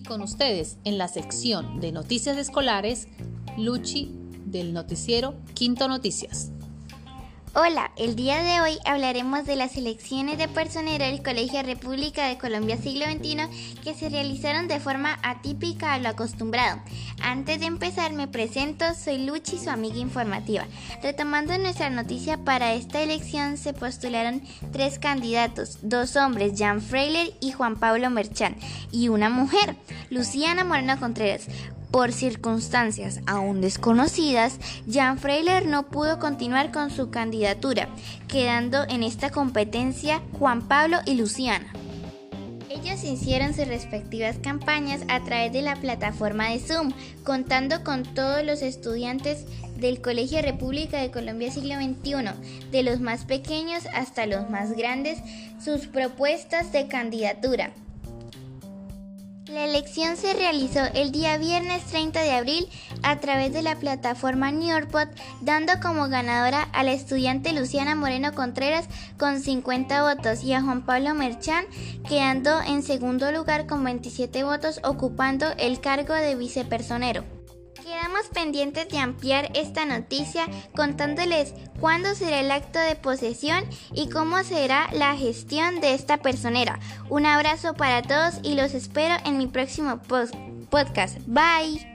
con ustedes en la sección de noticias escolares, Luchi del noticiero Quinto Noticias. Hola, el día de hoy hablaremos de las elecciones de personero del Colegio República de Colombia Siglo XXI que se realizaron de forma atípica a lo acostumbrado. Antes de empezar me presento, soy Luchi, su amiga informativa. Retomando nuestra noticia, para esta elección se postularon tres candidatos, dos hombres, Jan Freiler y Juan Pablo Merchán, y una mujer, Luciana Moreno Contreras. Por circunstancias aún desconocidas, Jan Freiler no pudo continuar con su candidatura, quedando en esta competencia Juan Pablo y Luciana. Ellos hicieron sus respectivas campañas a través de la plataforma de Zoom, contando con todos los estudiantes del Colegio República de Colombia siglo XXI, de los más pequeños hasta los más grandes, sus propuestas de candidatura. La elección se realizó el día viernes 30 de abril a través de la plataforma Newport, dando como ganadora a la estudiante Luciana Moreno Contreras con 50 votos y a Juan Pablo Merchán quedando en segundo lugar con 27 votos ocupando el cargo de vicepersonero. Quedamos pendientes de ampliar esta noticia contándoles cuándo será el acto de posesión y cómo será la gestión de esta personera. Un abrazo para todos y los espero en mi próximo podcast. Bye.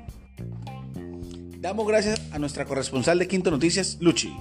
Damos gracias a nuestra corresponsal de Quinto Noticias, Luchi.